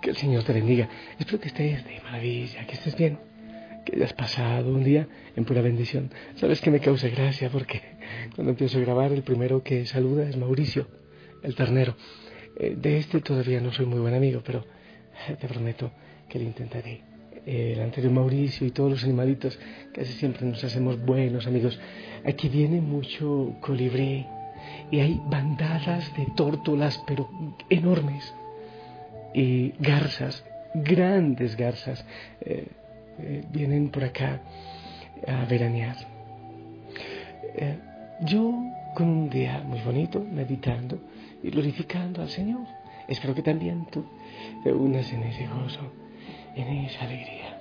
Que el Señor te bendiga. Espero que estés de maravilla, que estés bien, que hayas pasado un día en pura bendición. Sabes que me causa gracia porque cuando empiezo a grabar el primero que saluda es Mauricio, el ternero. Eh, de este todavía no soy muy buen amigo, pero te prometo que lo intentaré. El anterior Mauricio y todos los animalitos, casi siempre nos hacemos buenos amigos. Aquí viene mucho colibrí y hay bandadas de tórtolas, pero enormes y garzas, grandes garzas, eh, eh, vienen por acá a veranear. Eh, yo con un día muy bonito, meditando y glorificando al Señor. Espero que también tú te unas en ese gozo, en esa alegría.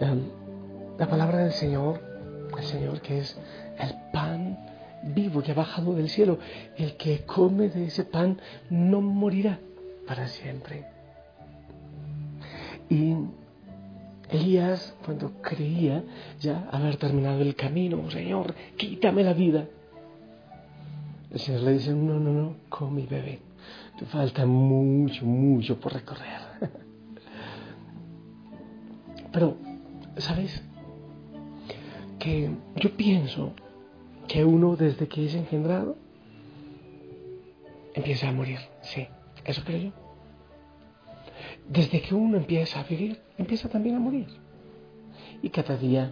Em, la palabra del Señor, el Señor que es el pan vivo que ha bajado del cielo. El que come de ese pan no morirá para siempre. Y Elías, cuando creía ya haber terminado el camino, Señor, quítame la vida. El Señor le dice, no, no, no, come y bebe. Te falta mucho, mucho por recorrer. Pero, ¿sabes? Que yo pienso que uno desde que es engendrado empieza a morir. Sí, eso creo yo. Desde que uno empieza a vivir, empieza también a morir. Y cada día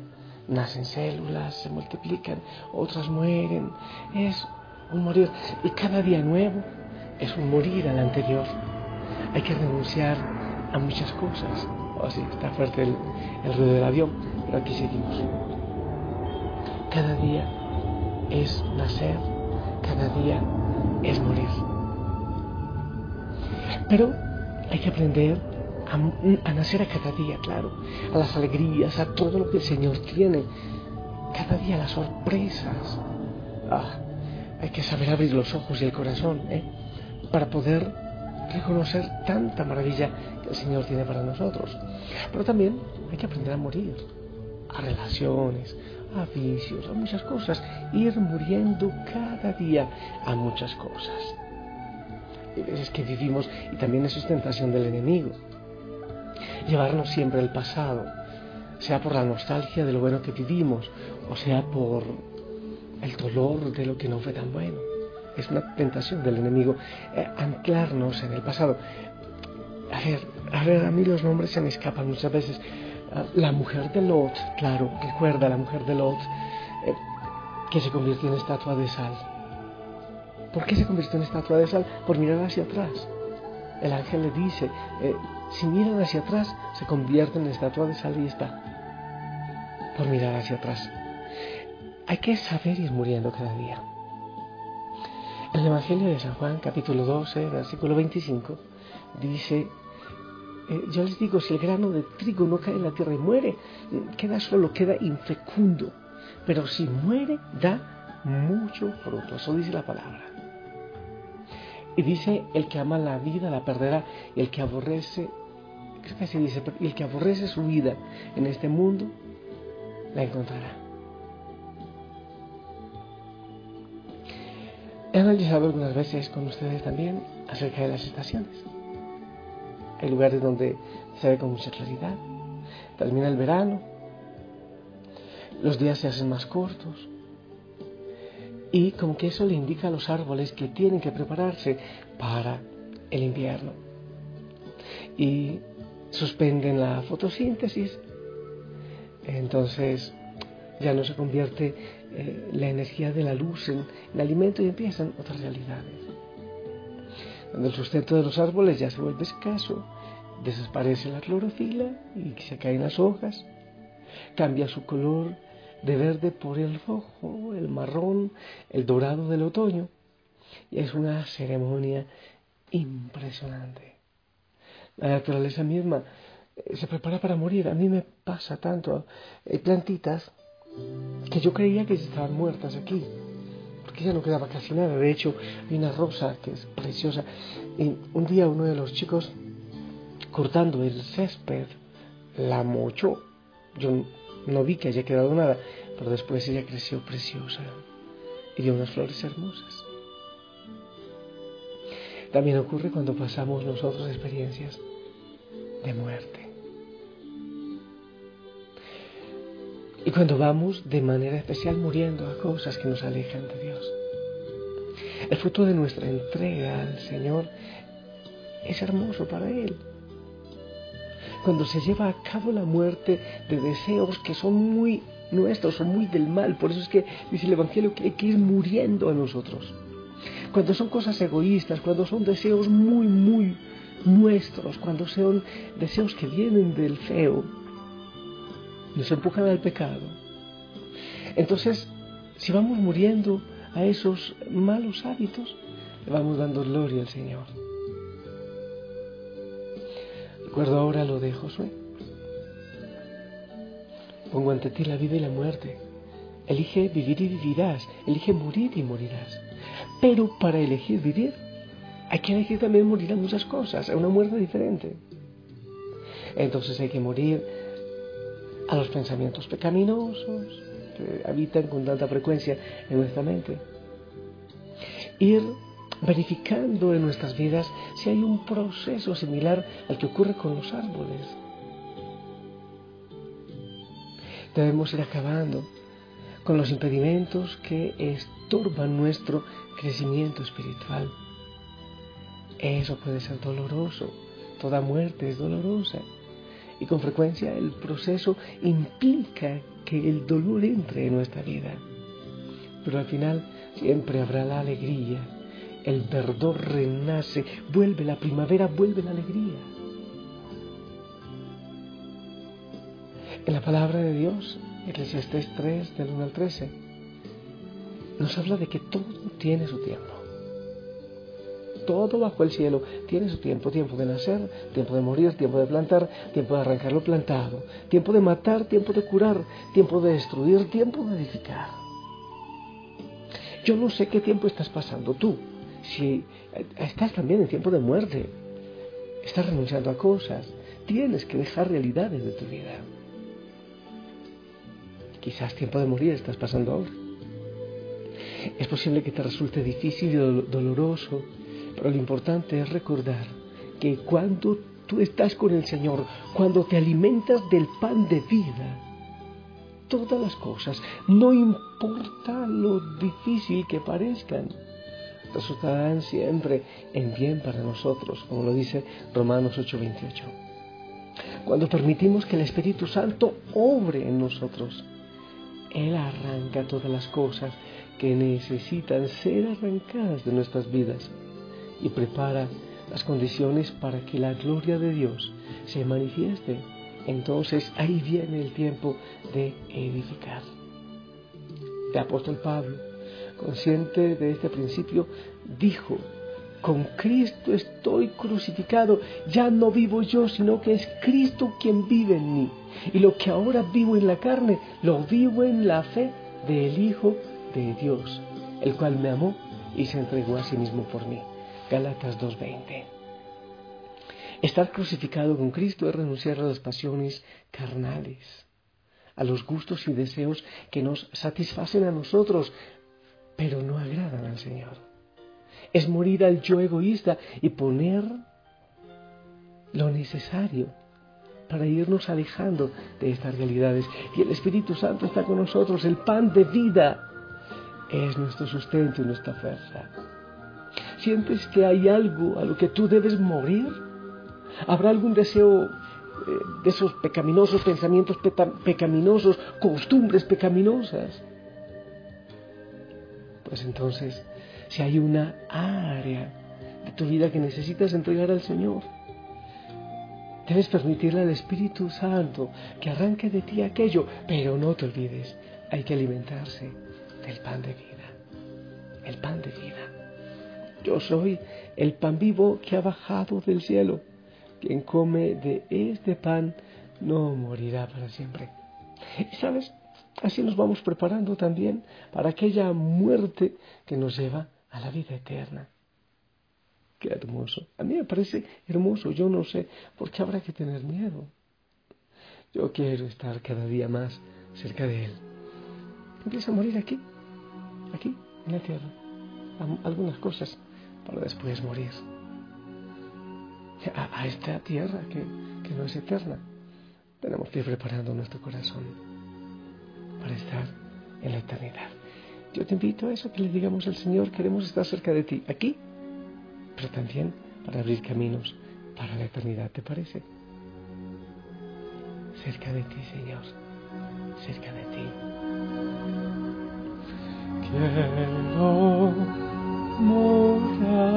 nacen células, se multiplican, otras mueren. Es un morir. Y cada día nuevo es un morir al anterior. Hay que renunciar a muchas cosas. Oh, sí, está fuerte el, el ruido del avión, pero aquí seguimos. Cada día es nacer, cada día es morir. Pero hay que aprender a, nacer a cada día, claro, a las alegrías, a todo lo que el Señor tiene, cada día las sorpresas. Ah, hay que saber abrir los ojos y el corazón ¿eh? para poder reconocer tanta maravilla que el Señor tiene para nosotros. Pero también hay que aprender a morir, a relaciones, a vicios, a muchas cosas, ir muriendo cada día a muchas cosas. Hay veces que vivimos, y también es tentación del enemigo, llevarnos siempre el pasado, sea por la nostalgia de lo bueno que vivimos, o sea por el dolor de lo que no fue tan bueno. Es una tentación del enemigo eh, anclarnos en el pasado. A ver, a ver, a mí los nombres se me escapan muchas veces, la mujer de Lot, claro, recuerda la mujer de Lot, eh, que se convirtió en estatua de sal. ¿Por qué se convirtió en estatua de sal? Por mirar hacia atrás. El ángel le dice, eh, si miran hacia atrás, se convierten en estatua de sal y está. Por mirar hacia atrás. Hay que saber ir muriendo cada día. El Evangelio de San Juan, capítulo 12, versículo 25, dice, eh, yo les digo, si el grano de trigo no cae en la tierra y muere, queda solo, queda infecundo. Pero si muere, da mucho fruto. Eso dice la palabra. Y dice, el que ama la vida la perderá, y el que aborrece, creo que así dice, el que aborrece su vida en este mundo, la encontrará. He analizado algunas veces con ustedes también acerca de las estaciones. Hay lugares donde se ve con mucha claridad. Termina el verano, los días se hacen más cortos. Y como que eso le indica a los árboles que tienen que prepararse para el invierno. Y suspenden la fotosíntesis. Entonces ya no se convierte eh, la energía de la luz en, en alimento y empiezan otras realidades. Cuando el sustento de los árboles ya se vuelve escaso, desaparece la clorofila y se caen las hojas, cambia su color de verde por el rojo, el marrón, el dorado del otoño. Y es una ceremonia impresionante. La naturaleza misma eh, se prepara para morir. A mí me pasa tanto. Hay plantitas que yo creía que estaban muertas aquí, porque ya no quedaba casi nada. De hecho, hay una rosa que es preciosa. Y un día uno de los chicos, cortando el césped, la mochó. Yo no vi que haya quedado nada, pero después ella creció preciosa y dio unas flores hermosas. También ocurre cuando pasamos nosotros experiencias de muerte. Y cuando vamos de manera especial muriendo a cosas que nos alejan de Dios. El fruto de nuestra entrega al Señor es hermoso para Él. Cuando se lleva a cabo la muerte de deseos que son muy nuestros, son muy del mal. Por eso es que dice el Evangelio que hay que ir muriendo a nosotros. Cuando son cosas egoístas, cuando son deseos muy, muy nuestros, cuando son deseos que vienen del feo, nos empujan al pecado. Entonces, si vamos muriendo a esos malos hábitos, le vamos dando gloria al Señor. Recuerdo ahora lo de Josué. Pongo ante ti la vida y la muerte. Elige vivir y vivirás. Elige morir y morirás. Pero para elegir vivir, hay que elegir también morir a muchas cosas, a una muerte diferente. Entonces hay que morir a los pensamientos pecaminosos que habitan con tanta frecuencia en nuestra mente. Ir verificando en nuestras vidas si hay un proceso similar al que ocurre con los árboles. Debemos ir acabando con los impedimentos que estorban nuestro crecimiento espiritual. Eso puede ser doloroso, toda muerte es dolorosa y con frecuencia el proceso implica que el dolor entre en nuestra vida. Pero al final siempre habrá la alegría, el verdor renace, vuelve la primavera, vuelve la alegría. En la palabra de Dios, Eclesiastés 3, del 1 al 13, nos habla de que todo tiene su tiempo. Todo bajo el cielo tiene su tiempo, tiempo de nacer, tiempo de morir, tiempo de plantar, tiempo de arrancar lo plantado, tiempo de matar, tiempo de curar, tiempo de destruir, tiempo de edificar. Yo no sé qué tiempo estás pasando tú, si estás también en tiempo de muerte, estás renunciando a cosas, tienes que dejar realidades de tu vida. Quizás tiempo de morir estás pasando ahora. Es posible que te resulte difícil y doloroso, pero lo importante es recordar que cuando tú estás con el Señor, cuando te alimentas del pan de vida, todas las cosas, no importa lo difícil que parezcan, resultarán siempre en bien para nosotros, como lo dice Romanos 8:28. Cuando permitimos que el Espíritu Santo obre en nosotros, Él arranca todas las cosas que necesitan ser arrancadas de nuestras vidas y prepara las condiciones para que la gloria de Dios se manifieste. Entonces ahí viene el tiempo de edificar. El apóstol Pablo, consciente de este principio, dijo, con Cristo estoy crucificado, ya no vivo yo, sino que es Cristo quien vive en mí. Y lo que ahora vivo en la carne, lo vivo en la fe del Hijo de Dios, el cual me amó y se entregó a sí mismo por mí. Gálatas 2.20. Estar crucificado con Cristo es renunciar a las pasiones carnales, a los gustos y deseos que nos satisfacen a nosotros, pero no agradan al Señor. Es morir al yo egoísta y poner lo necesario para irnos alejando de estas realidades. Y el Espíritu Santo está con nosotros, el pan de vida es nuestro sustento y nuestra fuerza. ¿Sientes que hay algo a lo que tú debes morir? ¿Habrá algún deseo eh, de esos pecaminosos pensamientos pecaminosos, costumbres pecaminosas? Pues entonces, si hay una área de tu vida que necesitas entregar al Señor, debes permitirle al Espíritu Santo que arranque de ti aquello, pero no te olvides, hay que alimentarse del pan de vida, el pan de vida. Yo soy el pan vivo que ha bajado del cielo. Quien come de este pan no morirá para siempre. Y sabes, así nos vamos preparando también para aquella muerte que nos lleva a la vida eterna. Qué hermoso. A mí me parece hermoso. Yo no sé por qué habrá que tener miedo. Yo quiero estar cada día más cerca de Él. Empieza a morir aquí, aquí, en la tierra. Algunas cosas para después morir. A, esta tierra que, que no es eterna. Tenemos que ir preparando nuestro corazón para estar en la eternidad. Yo te invito a eso, que le digamos al Señor, queremos estar cerca de ti, aquí, pero también para abrir caminos para la eternidad, ¿te parece? Cerca de ti, Señor, cerca de ti. Quiero morar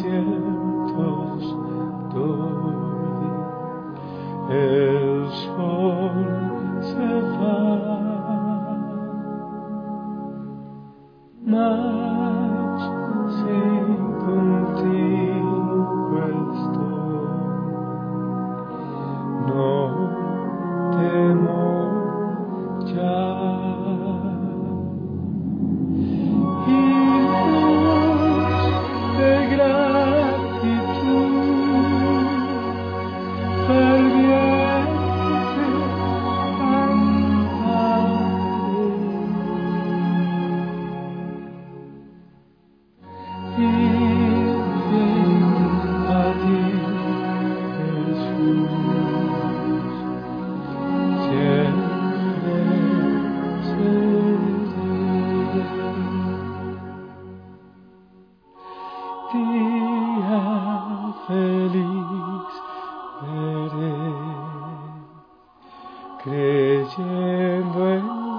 Quiero away.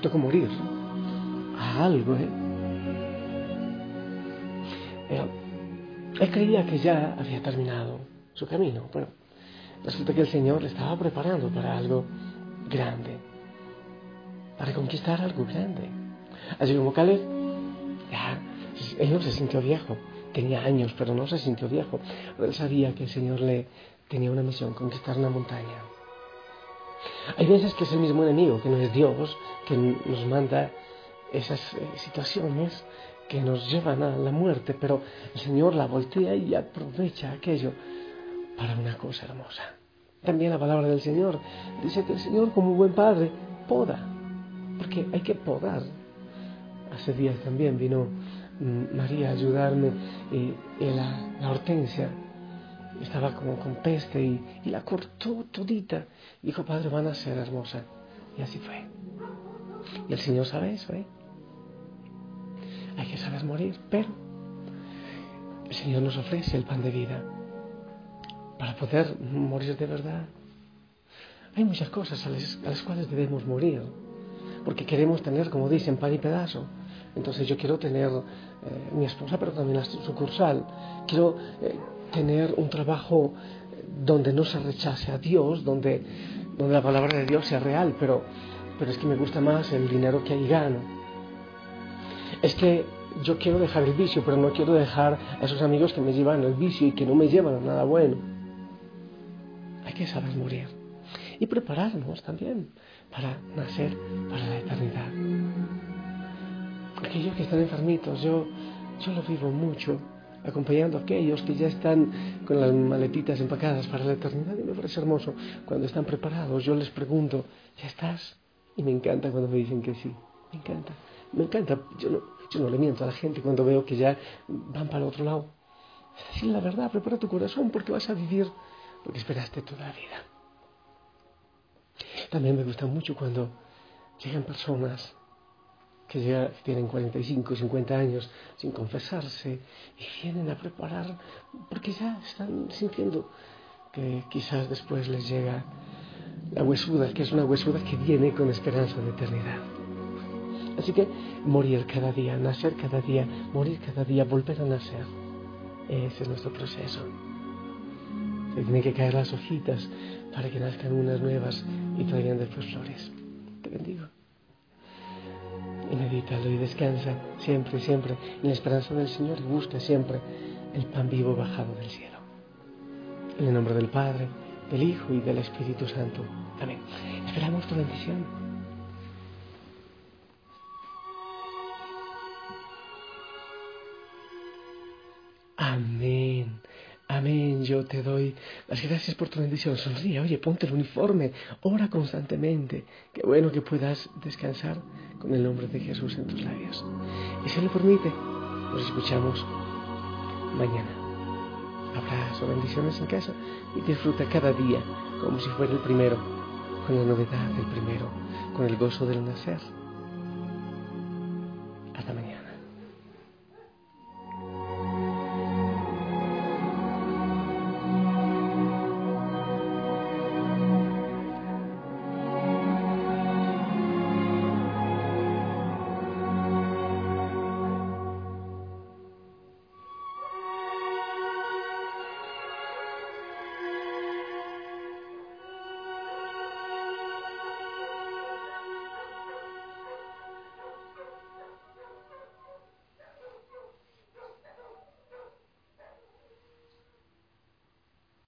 Le morir a algo, ¿eh? él creía que ya había terminado su camino. Bueno, resulta que el Señor le estaba preparando para algo grande, para conquistar algo grande. Así como Caleb, ya, él no se sintió viejo, tenía años, pero no se sintió viejo. Él sabía que el Señor le tenía una misión, conquistar una montaña. Hay veces que es el mismo enemigo, que no es Dios, que nos manda esas eh, situaciones que nos llevan a la muerte, pero el Señor la voltea y aprovecha aquello para una cosa hermosa. También la palabra del Señor dice que el Señor como buen padre poda, porque hay que podar. Hace días también vino mm, María a ayudarme y, la, la hortensia estaba como con peste y, la cortó todita. Dijo, Padre, van a ser hermosa. Y así fue. Y el Señor sabe eso, ¿eh? Hay que saber morir, pero el Señor nos ofrece el pan de vida para poder morir de verdad. Hay muchas cosas a las, cuales debemos morir, porque queremos tener, como dicen, pan y pedazo. Entonces yo quiero tener eh, mi esposa, pero también la sucursal. Quiero eh, tener un trabajo donde no se rechace a Dios, donde, donde la palabra de Dios sea real, pero, pero es que me gusta más el dinero que ahí gano. Es que yo quiero dejar el vicio, pero no quiero dejar a esos amigos que me llevan al vicio y que no me llevan a nada bueno. Hay que saber morir y prepararnos también para nacer para la eternidad. Aquellos que están enfermitos, yo, yo lo vivo mucho acompañando a aquellos que ya están con las maletitas empacadas para la eternidad y me parece hermoso cuando están preparados. Yo les pregunto, ¿ya estás? Y me encanta cuando me dicen que sí, me encanta, me encanta. Yo no, yo no le miento a la gente cuando veo que ya van para el otro lado. Es decir, la verdad, prepara tu corazón porque vas a vivir lo que esperaste toda la vida. También me gusta mucho cuando llegan personas que, tienen 45, 50 años sin confesarse y vienen a preparar porque ya están sintiendo que quizás después les llega la huesuda, que es una huesuda que viene con esperanza de eternidad. Así que morir cada día, nacer cada día, morir cada día, volver a nacer. Ese es nuestro proceso. Se tienen que caer las hojitas para que nazcan unas nuevas y traigan después flores. Te bendigo. Y medítalo y descansa siempre, siempre en la esperanza del Señor y busca siempre el pan vivo bajado del cielo. En el nombre del Padre, del Hijo y del Espíritu Santo. Amén. Esperamos tu bendición. Amén. Amén, yo te doy las gracias por tu bendición. Sonríe, oye, ponte el uniforme, ora constantemente. Qué bueno que puedas descansar con el nombre de Jesús en tus labios. Y si lo permite, nos escuchamos mañana. Abrazo, bendiciones en casa. Y disfruta cada día como si fuera el primero, con la novedad del primero, con el gozo del nacer